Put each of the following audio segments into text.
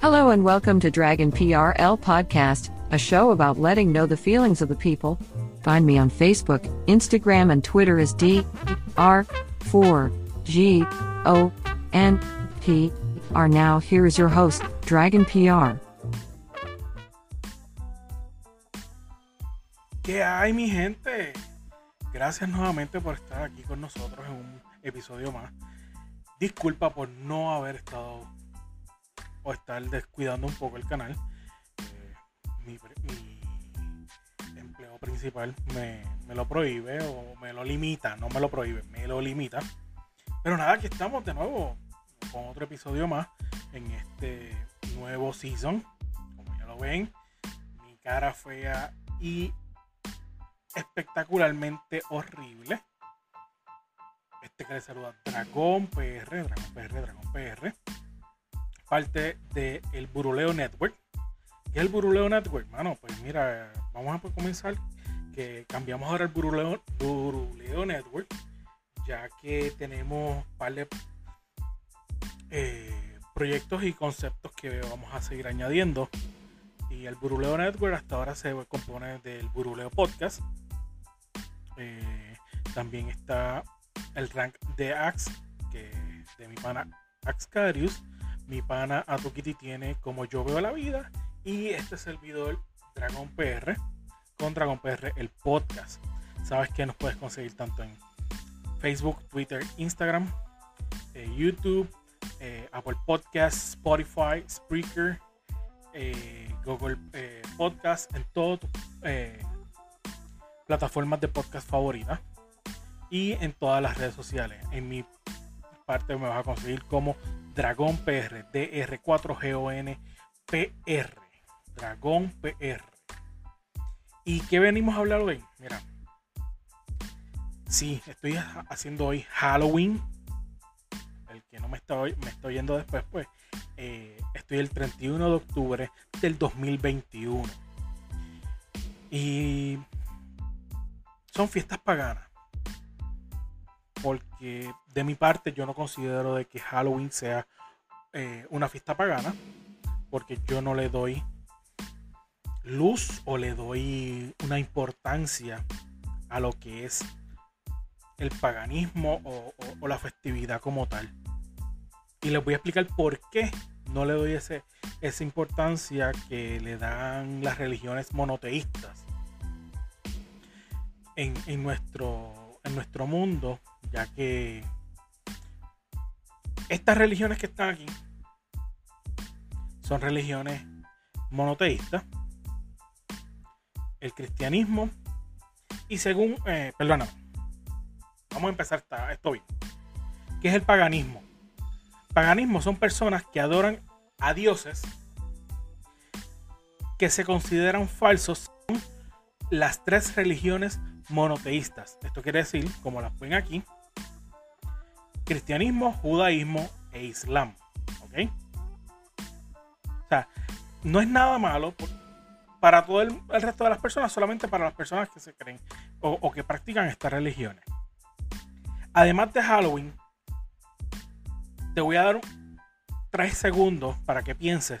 Hello and welcome to Dragon PRL Podcast, a show about letting know the feelings of the people. Find me on Facebook, Instagram, and Twitter as D R 4 G O N P R. Now, here is your host, Dragon PR. ¿Qué hay, mi gente? Gracias nuevamente por estar aquí con nosotros en un episodio más. Disculpa por no haber estado o estar descuidando un poco el canal. Eh, mi, empleo principal me, me lo prohíbe o me lo limita, no me lo prohíbe, me lo limita. Pero nada, aquí estamos de nuevo con otro episodio más en este nuevo season. Como ya lo ven, mi cara fea y espectacularmente horrible. Este que le saluda Dragón PR, Dragón PR, Dragón PR. Parte del el Buruleo Network. ¿Qué es el Buruleo Network? Mano, pues mira, vamos a comenzar. Que cambiamos ahora el Buruleo, Buruleo Network. Ya que tenemos un par de eh, proyectos y conceptos que vamos a seguir añadiendo. Y el Buruleo Network hasta ahora se compone del Buruleo Podcast. Eh, también está el rank de Axe, que de mi pana Axcarius. Mi pana Atukiti tiene como yo veo la vida. Y este es el video del Dragon PR con Dragon PR, el podcast. Sabes que nos puedes conseguir tanto en Facebook, Twitter, Instagram, eh, YouTube, eh, Apple Podcasts, Spotify, Spreaker, eh, Google eh, Podcast, en todas tus plataformas de podcast favoritas y en todas las redes sociales. En mi parte me vas a conseguir como Dragón PR, DR4GON PR, Dragón PR. ¿Y qué venimos a hablar hoy? Mira, sí, estoy haciendo hoy Halloween. El que no me está, me está oyendo después, pues eh, estoy el 31 de octubre del 2021. Y son fiestas paganas. Porque de mi parte yo no considero de que Halloween sea eh, una fiesta pagana. Porque yo no le doy luz o le doy una importancia a lo que es el paganismo o, o, la festividad como tal. Y les voy a explicar por qué no le doy ese, esa importancia que le dan las religiones monoteístas en, en, nuestro, en nuestro mundo, ya que estas religiones que están aquí son religiones monoteístas, el cristianismo y según, eh, perdóname, vamos a empezar esto bien, ¿qué es el paganismo? paganismo son personas que adoran a dioses que se consideran falsos son las tres religiones monoteístas. Esto quiere decir, como las ven aquí, cristianismo, judaísmo e islam. ¿Ok? O sea, no es nada malo para todo el, resto de las personas, solamente para las personas que se creen o, o que practican estas religiones. Además de Halloween, te voy a dar tres segundos para que pienses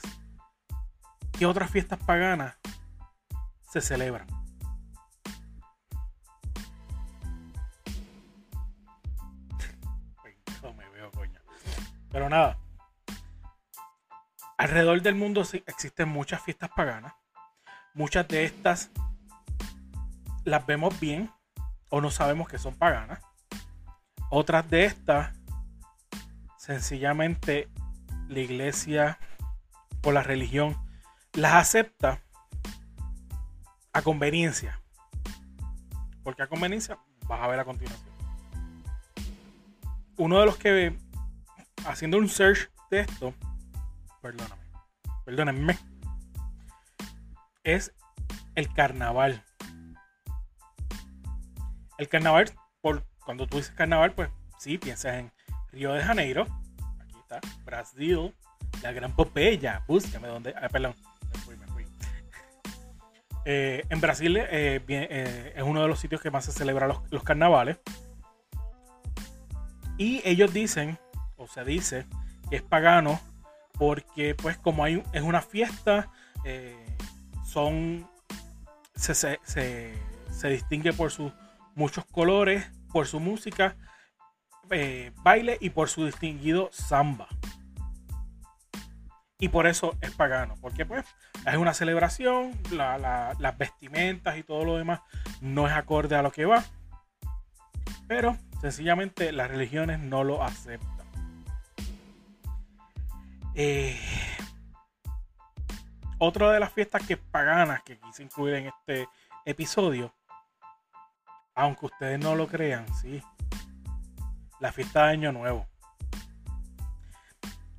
qué otras fiestas paganas se celebran. Pero nada. Alrededor del mundo existen muchas fiestas paganas. Muchas de estas las vemos bien o no sabemos que son paganas. Otras de estas sencillamente la iglesia o la religión las acepta a conveniencia. Porque a conveniencia vas a ver a continuación. Uno de los que haciendo un search de esto, perdóname, perdónenme, es el carnaval. El carnaval, por, cuando tú dices carnaval, pues sí, piensas en Río de Janeiro, aquí está, Brasil, la gran Popeya, búscame donde, ah, perdón, me fui, me fui. Eh, en Brasil eh, eh, es uno de los sitios que más se celebran los, los carnavales. Y ellos dicen, o se dice, que es pagano porque pues como hay, es una fiesta, son se, se, se, distingue por sus muchos colores, por su música, baile y por su distinguido samba y por eso es pagano, porque pues es una celebración, las vestimentas y todo lo demás no es acorde a lo que va, pero sencillamente las religiones no lo aceptan. Eh, otra de las fiestas que paganas que quise incluir en este episodio, aunque ustedes no lo crean, sí, la fiesta de Año Nuevo.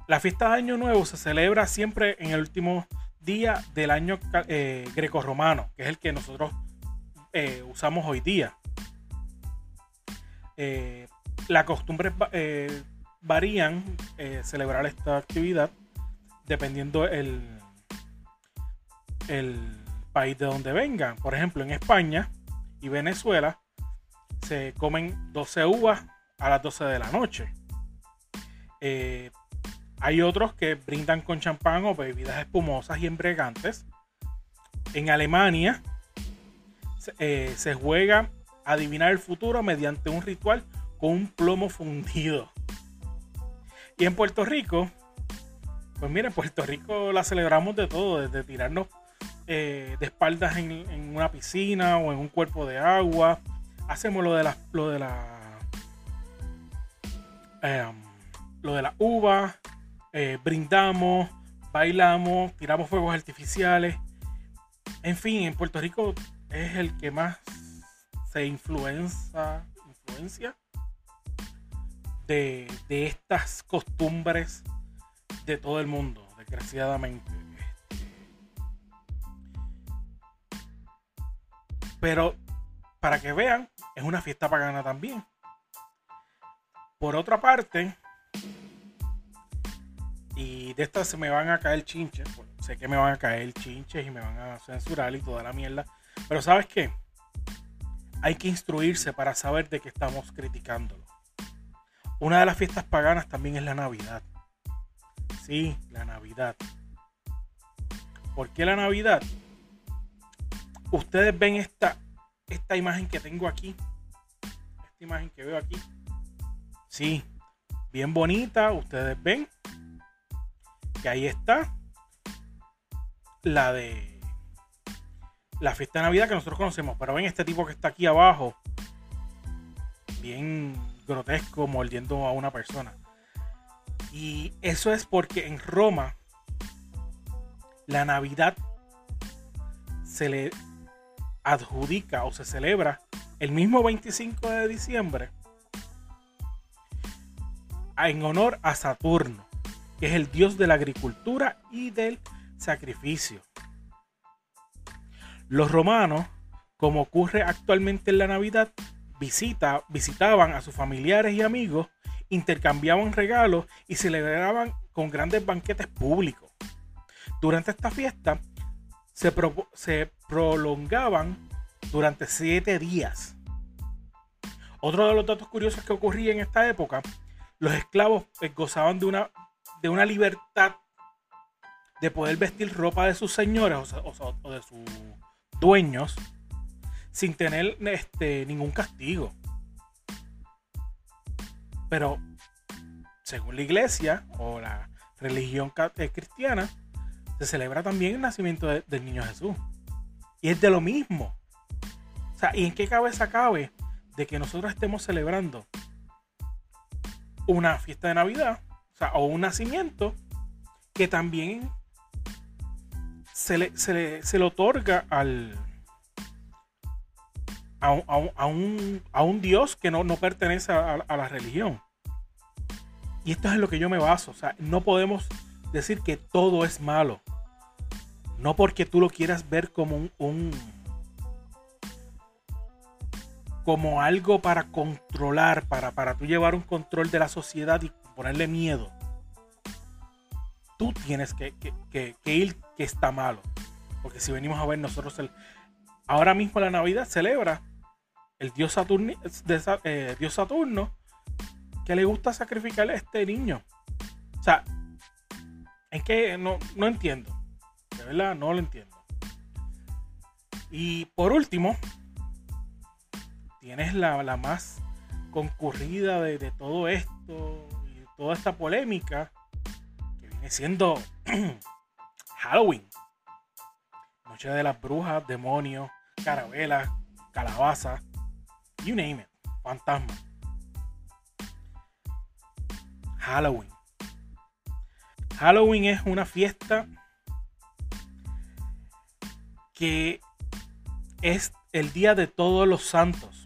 La fiesta de Año Nuevo se celebra siempre en el último día del año eh, grecorromano, que es el que nosotros eh, usamos hoy día. Eh, las costumbres varían celebrar esta actividad dependiendo el, el país de donde vengan. Por ejemplo, en España y Venezuela se comen 12 uvas a las 12 de la noche. Hay otros que brindan con champán o bebidas espumosas y embriagantes. En Alemania eh, se juega a adivinar el futuro mediante un ritual con un plomo fundido. Y en Puerto Rico, pues miren, Puerto Rico la celebramos de todo, desde tirarnos eh, de espaldas en, una piscina o en un cuerpo de agua. Hacemos lo de la, lo de la, em, lo de la uva, eh, brindamos, bailamos, tiramos fuegos artificiales. En fin, en Puerto Rico es el que más se influencia, influencia de, estas costumbres de todo el mundo, desgraciadamente. Pero para que vean, es una fiesta pagana también. Por otra parte, y de estas se me van a caer chinches. sé que me van a caer chinches y me van a censurar y toda la mierda. Pero ¿sabes qué? Hay que instruirse para saber de qué estamos criticándolo. Una de las fiestas paganas también es la Navidad. Sí, la Navidad. ¿Por qué la Navidad? Ustedes ven esta, esta imagen que tengo aquí. Esta imagen que veo aquí. Sí, bien bonita. Ustedes ven que ahí está la de la fiesta de Navidad que nosotros conocemos. Pero ven este tipo que está aquí abajo, bien grotesco, mordiendo a una persona. Y eso es porque en Roma la Navidad se le adjudica o se celebra el mismo 25 de diciembre en honor a Saturno que es el dios de la agricultura y del sacrificio. Los romanos, como ocurre actualmente en la Navidad, visita, visitaban a sus familiares y amigos, intercambiaban regalos y celebraban con grandes banquetes públicos. Durante esta fiesta se, prolongaban durante siete días. Otro de los datos curiosos que ocurría en esta época, los esclavos eh, gozaban de una libertad de poder vestir ropa de sus señores o, de sus dueños sin tener este, ningún castigo. Pero según la iglesia o la religión eh, cristiana, se celebra también el nacimiento del niño Jesús. Y es de lo mismo. O sea, ¿y en qué cabeza cabe de que nosotros estemos celebrando una fiesta de Navidad o un nacimiento que también se le, se le, otorga al, a, un, a, un, Dios que no, no pertenece a, la religión. Y esto es en lo que yo me baso. O sea, no podemos decir que todo es malo. No porque tú lo quieras ver como un, un como algo para controlar, para, para tú llevar un control de la sociedad y ponerle miedo. Tú tienes que, que, ir que está malo. Porque si venimos a ver nosotros, el, ahora mismo la Navidad celebra el dios, eh, dios Saturno que le gusta sacrificarle a este niño. O sea, es que no, no entiendo. De verdad, no lo entiendo. Y por último, tienes la, la más concurrida de, de, todo esto y toda esta polémica que viene siendo Halloween. Noche de las brujas, demonios, carabelas, calabaza, you name it, fantasma. Halloween. Halloween es una fiesta que es el día de todos los santos.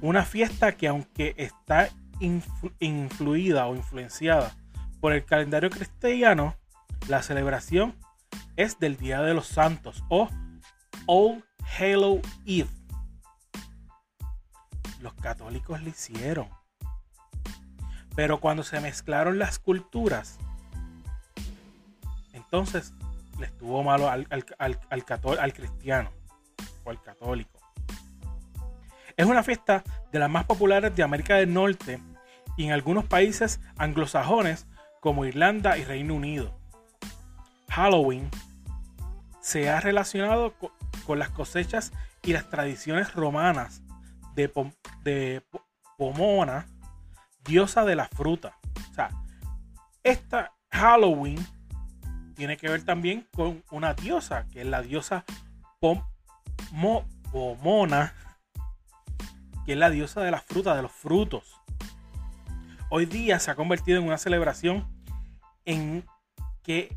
Una fiesta que aunque está influida o influenciada por el calendario cristiano, la celebración es del Día de los Santos o All Halo Eve. Los católicos lo hicieron. Pero cuando se mezclaron las culturas, entonces le estuvo malo al, al, al, cristiano o al católico. Es una fiesta de las más populares de América del Norte y en algunos países anglosajones como Irlanda y Reino Unido. Halloween se ha relacionado con, las cosechas y las tradiciones romanas de, Pomona, diosa de la fruta. O sea, esta Halloween tiene que ver también con una diosa, que es la diosa Pomona, que es la diosa de la fruta, de los frutos. Hoy día se ha convertido en una celebración en que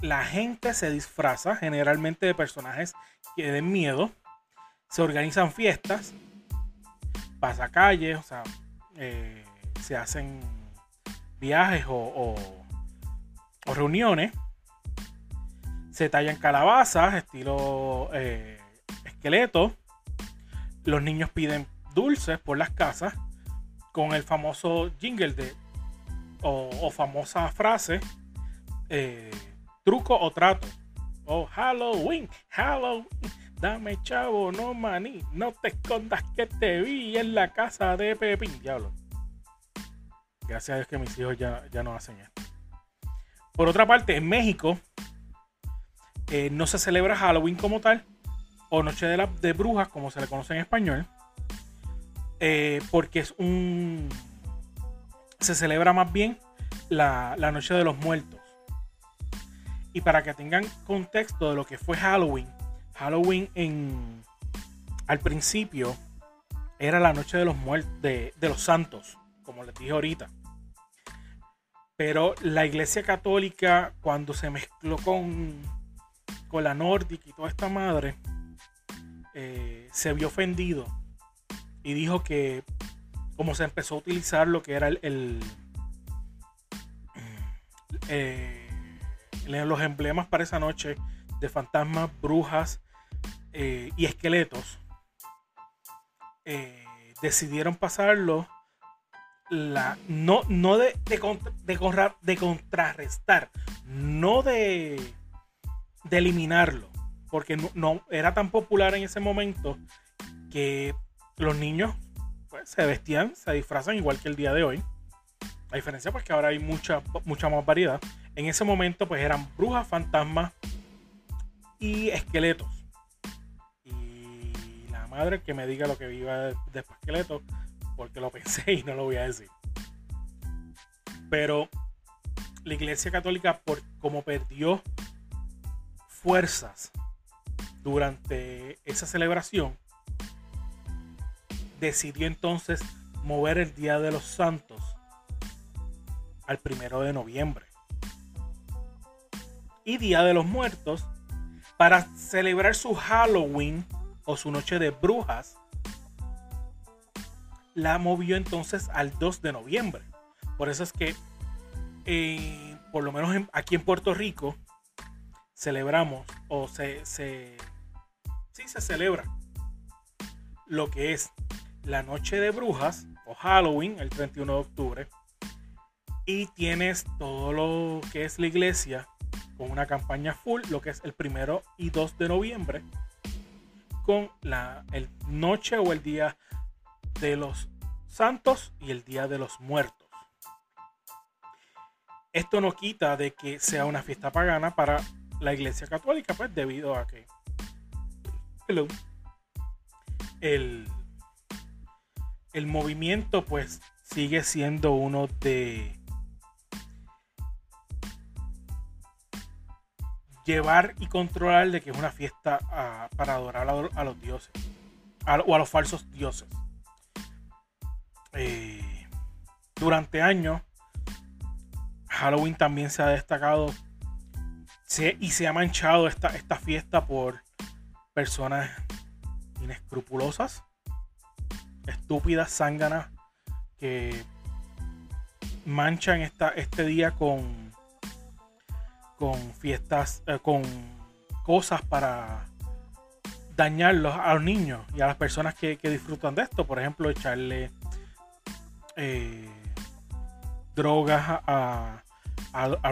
la gente se disfraza generalmente de personajes que den miedo, se organizan fiestas, pasacalles, o sea, eh, se hacen viajes o, reuniones, se tallan calabazas, estilo eh, esqueleto, los niños piden dulces por las casas con el famoso jingle de o, famosa frase eh, truco o trato o Halloween, Halloween, dame chavo, no maní, no te escondas que te vi en la casa de Pepín, diablo. Gracias a Dios que mis hijos ya, ya no hacen esto. Por otra parte, en México eh, no se celebra Halloween como tal, o Noche de, la, de Brujas, como se le conoce en español, eh, porque es un. Se celebra más bien la, la Noche de los Muertos. Y para que tengan contexto de lo que fue Halloween, Halloween en, al principio era la Noche de los Muertos, de, de los Santos como les dije ahorita. Pero la iglesia católica, cuando se mezcló con, con la nórdica y toda esta madre, eh, se vio ofendido y dijo que como se empezó a utilizar lo que era el, eh, los emblemas para esa noche de fantasmas, brujas eh, y esqueletos, decidieron pasarlo la, no, no de, de, de, contrarrestar, no de, de eliminarlo, porque no, era tan popular en ese momento que los niños pues, se vestían, se disfrazan igual que el día de hoy. La diferencia pues que ahora hay mucha, mucha más variedad. En ese momento pues eran brujas, fantasmas y esqueletos. Y la madre que me diga lo que viva de, de esqueletos porque lo pensé y no lo voy a decir. Pero la Iglesia Católica, por como perdió fuerzas durante esa celebración, decidió entonces mover el Día de los Santos al primero de noviembre. Y Día de los Muertos para celebrar su Halloween o su noche de brujas la movió entonces al 2 de noviembre. Por eso es que, eh, por lo menos aquí en Puerto Rico, celebramos o se, se, sí, se celebra lo que es la noche de brujas o Halloween el 31 de octubre y tienes todo lo que es la iglesia con una campaña full lo que es el primero y 2 de noviembre con la el noche o el día de los santos y el día de los muertos. Esto no quita de que sea una fiesta pagana para la iglesia católica pues debido a que el, el movimiento pues sigue siendo uno de llevar y controlar de que es una fiesta ah, para adorar a, los dioses o a los falsos dioses. Eh, durante años, Halloween también se ha destacado y se ha manchado esta, esta fiesta por personas inescrupulosas, estúpidas, zánganas, que manchan esta, este día con, con fiestas, eh, con cosas para dañarlos a los niños y a las personas que, disfrutan de esto. Por ejemplo, echarle eh, drogas a,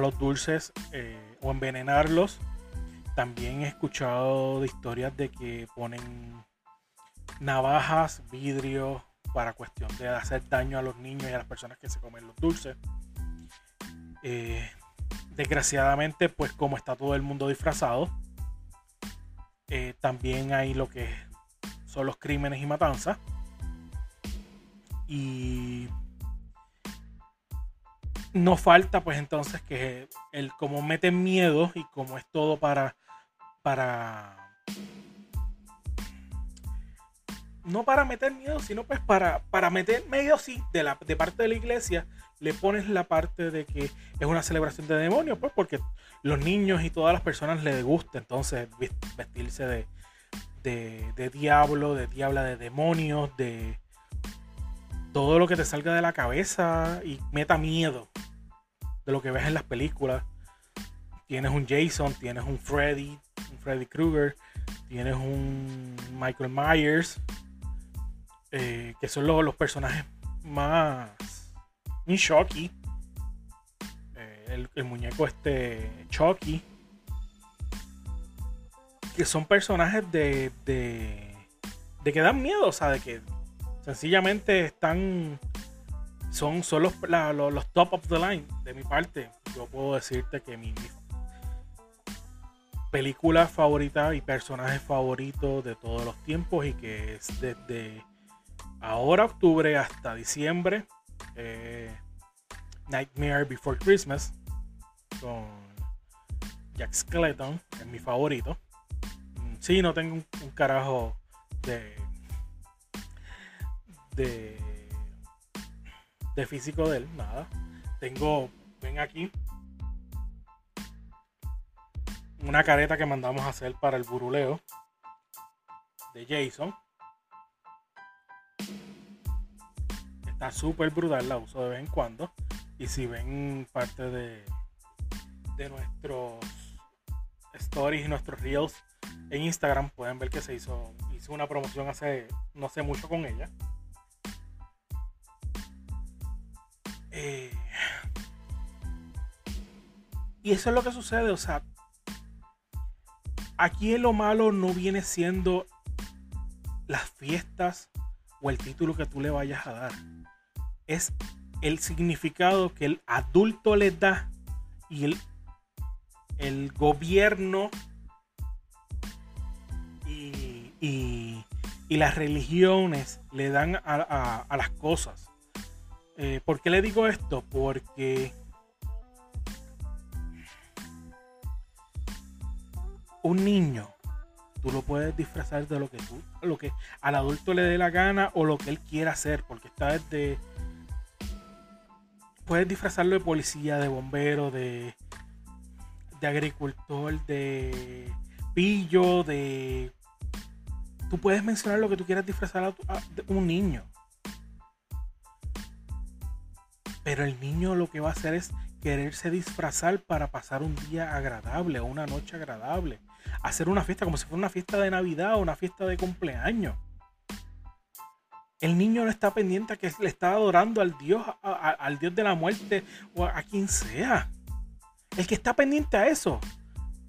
los dulces eh, o envenenarlos. También he escuchado historias de que ponen navajas, vidrio, para cuestión de hacer daño a los niños y a las personas que se comen los dulces. Desgraciadamente, pues como está todo el mundo disfrazado, eh, también hay lo que son los crímenes y matanzas. Y no falta pues entonces que el como meten miedo y como es todo para para no para meter miedo, sino pues para, para meter miedo, sí, de, la, de parte de la iglesia, le pones la parte de que es una celebración de demonios, pues porque los niños y todas las personas les gusta entonces vestirse de, de, de diablo, de diabla, de demonios, de todo lo que te salga de la cabeza y meta miedo de lo que ves en las películas. Tienes un Jason, tienes un Freddy, un Freddy Krueger, tienes un Michael Myers, eh, que son los, personajes más un Chucky. Eh, el, muñeco este Chucky. Que son personajes de, de, que dan miedo, o sea, de que sencillamente están son, son los, los, top of the line de mi parte. Yo puedo decirte que mi, mi película favorita y personaje favorito de todos los tiempos y que es desde ahora octubre hasta diciembre. Eh, Nightmare Before Christmas con Jack Skeleton, es mi favorito. Mm, sí, no tengo un, carajo de, de de físico de él, nada. Tengo, ven aquí, una careta que mandamos a hacer para el buruleo de Jason. Está súper brutal, la uso de vez en cuando. Y si ven parte de, de nuestros stories y nuestros reels en Instagram, pueden ver que se hizo, hizo una promoción hace no sé mucho con ella. Eh, y eso es lo que sucede, o sea, aquí lo malo no viene siendo las fiestas o el título que tú le vayas a dar es el significado que el adulto le da y el, el gobierno y, y, las religiones le dan a, las cosas. Eh, ¿Por qué le digo esto? Porque un niño tú lo puedes disfrazar de lo que tú, lo que al adulto le dé la gana o lo que él quiera hacer, porque está desde puedes disfrazarlo de policía, de bombero, de, de agricultor, de pillo, de... Tú puedes mencionar lo que tú quieras disfrazar a, un niño. Pero el niño lo que va a hacer es quererse disfrazar para pasar un día agradable o una noche agradable. Hacer una fiesta como si fuera una fiesta de Navidad o una fiesta de cumpleaños. El niño no está pendiente a que le está adorando al Dios, al Dios de la muerte o a, quien sea. El que está pendiente a eso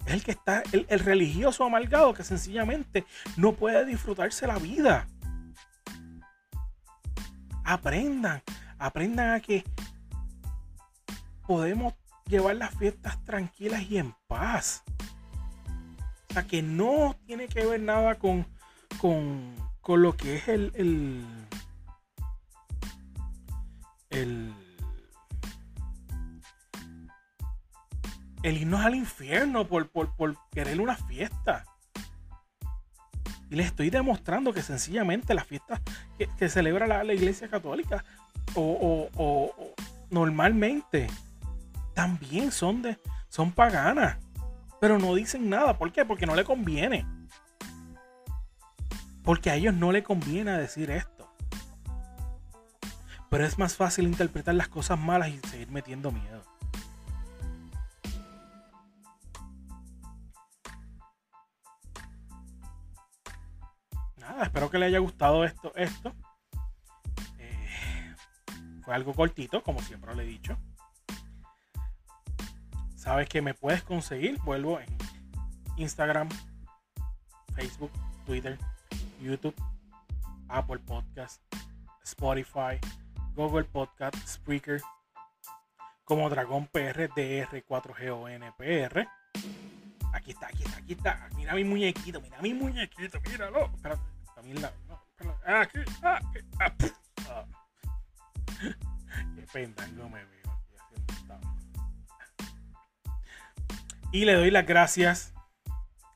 es el que está, el, el religioso amargado que sencillamente no puede disfrutarse la vida. Aprendan, aprendan a que podemos llevar las fiestas tranquilas y en paz. O sea, que no tiene que ver nada con, con, con lo que es el, el, el, el irnos al infierno por, por, por querer una fiesta. Y les estoy demostrando que sencillamente las fiestas que, celebra la, iglesia católica o, o normalmente también son, de, son paganas. Pero no dicen nada. ¿Por qué? Porque no le conviene. Porque a ellos no le conviene decir esto. Pero es más fácil interpretar las cosas malas y seguir metiendo miedo. Nada, espero que le haya gustado esto. esto. Eh, fue algo cortito, como siempre le he dicho. Sabes que me puedes conseguir, vuelvo en Instagram, Facebook, Twitter, YouTube, Apple Podcast, Spotify, Google Podcast, Spreaker, como Dragón PR, DR4GONPR. Aquí está, aquí está, aquí está. Mira mi muñequito, mira mi muñequito, míralo. Espérate, también la. No, aquí, aquí, ah, ah. Qué pendango me veo. Y le doy las gracias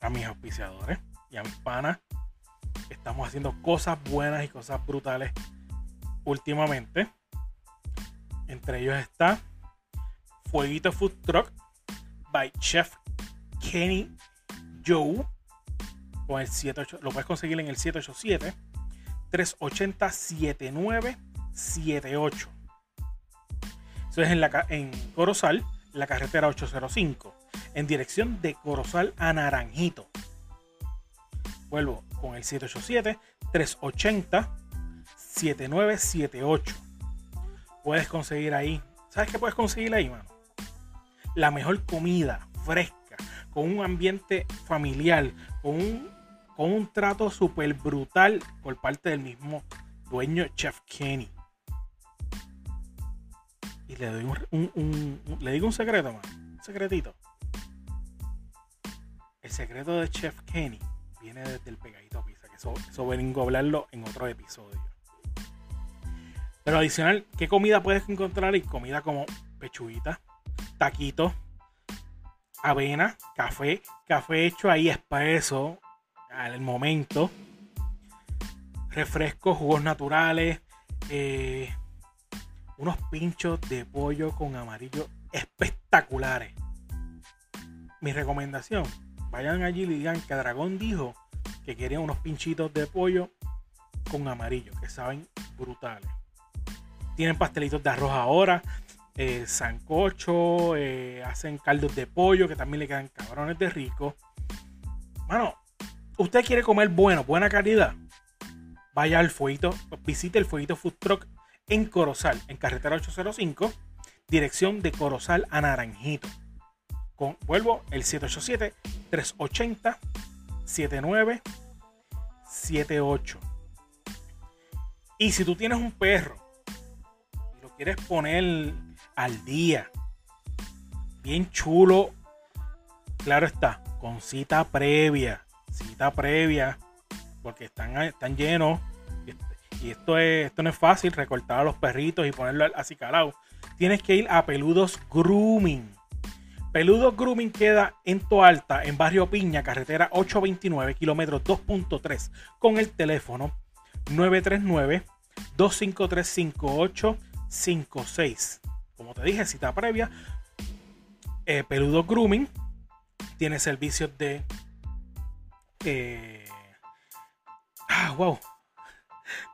a mis auspiciadores y a mis panas. Estamos haciendo cosas buenas y cosas brutales últimamente. Entre ellos está Fueguito Food Truck by Chef Kenny Joe. Con el 78, lo puedes conseguir en el 787 380 7978. Eso es en, la, en Corozal, la carretera 805 en dirección de Corozal a Naranjito. Vuelvo con el 787-380-7978. Puedes conseguir ahí. ¿Sabes qué puedes conseguir ahí, mano? La mejor comida fresca, con un ambiente familiar, con un, con un trato súper brutal por parte del mismo dueño Chef Kenny. Y le doy un, le digo un secreto, mano. Un secretito. El secreto de Chef Kenny viene desde el pegadito pizza, que eso, eso vengo a hablarlo en otro episodio. Pero adicional, ¿qué comida puedes encontrar? Y comida como pechuguita, taquitos, avena, café, café hecho ahí expreso al momento, refrescos, jugos naturales, eh, unos pinchos de pollo con amarillo espectaculares. Mi recomendación, vayan allí y digan que Dragón dijo que quería unos pinchitos de pollo con amarillo, que saben brutales. Tienen pastelitos de arroz ahora, eh, sancocho, eh, hacen caldos de pollo que también le quedan cabrones de rico. Mano, usted quiere comer bueno, buena calidad. Vaya al fueguito, visite el fueguito Food Truck en Corozal, en carretera 805, dirección de Corozal a Naranjito vuelvo, el 787-380-7978. Y si tú tienes un perro y lo quieres poner al día, bien chulo, claro está, con cita previa, cita previa, porque están, están llenos. Y esto, es, esto no es fácil, recortar a los perritos y ponerlo así calado. Tienes que ir a Peludos Grooming Peludo Grooming queda en Toalta, en Barrio Piña, carretera 829, kilómetros 2.3, con el teléfono 939-253-5856. Como te dije, cita previa. Eh, Peludo Grooming tiene servicios de. Eh, ah, wow.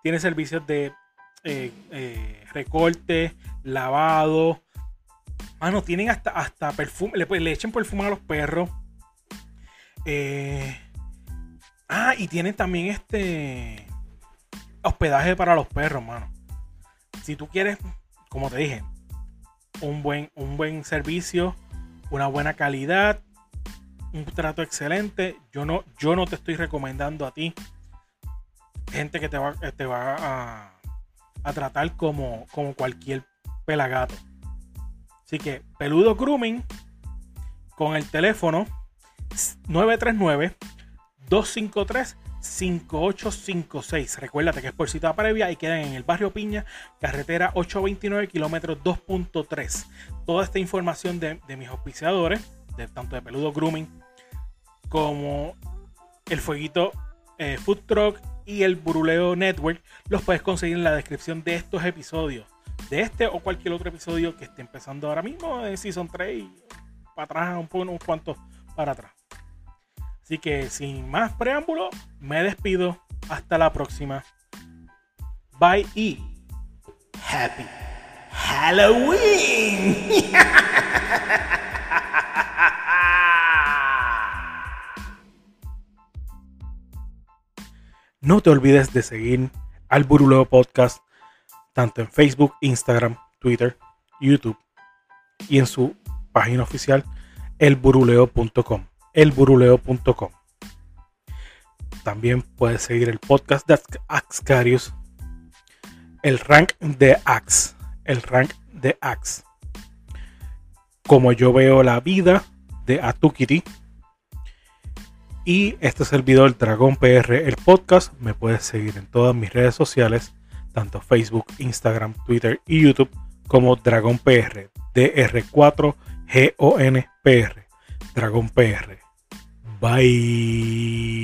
Tiene servicios de eh, eh, recorte, lavado. Mano, tienen hasta, hasta perfume. Le, le echen perfume a los perros. Eh, ah, y tienen también este hospedaje para los perros, mano. Si tú quieres, como te dije, un buen, un buen servicio, una buena calidad, un trato excelente, yo no, yo no te estoy recomendando a ti gente que te va, te va a, a tratar como, como cualquier pelagato. Así que Peludo Grooming con el teléfono 939 253 5856. Recuérdate que es por cita previa y quedan en el barrio Piña, carretera 829, kilómetros 2.3. Toda esta información de, mis auspiciadores, de, tanto de Peludo Grooming como el Fueguito eh, Food Truck y el Buruleo Network, los puedes conseguir en la descripción de estos episodios. De este o cualquier otro episodio que esté empezando ahora mismo en Season 3 y para atrás, un poco, unos cuantos para atrás. Así que sin más preámbulo, me despido. Hasta la próxima. Bye y Happy Halloween. No te olvides de seguir al Buruleo Podcast tanto en Facebook, Instagram, Twitter, YouTube y en su página oficial elburuleo.com elburuleo.com. También puedes seguir el podcast de Axcarius, el rank de Ax, el rank de Ax. Como yo veo la vida de Atukiri. Y este servidor Dragón PR, el podcast. Me puedes seguir en todas mis redes sociales, tanto Facebook, Instagram, Twitter y YouTube, como Dragón PR, DR4GONPR, Dragón PR. Bye.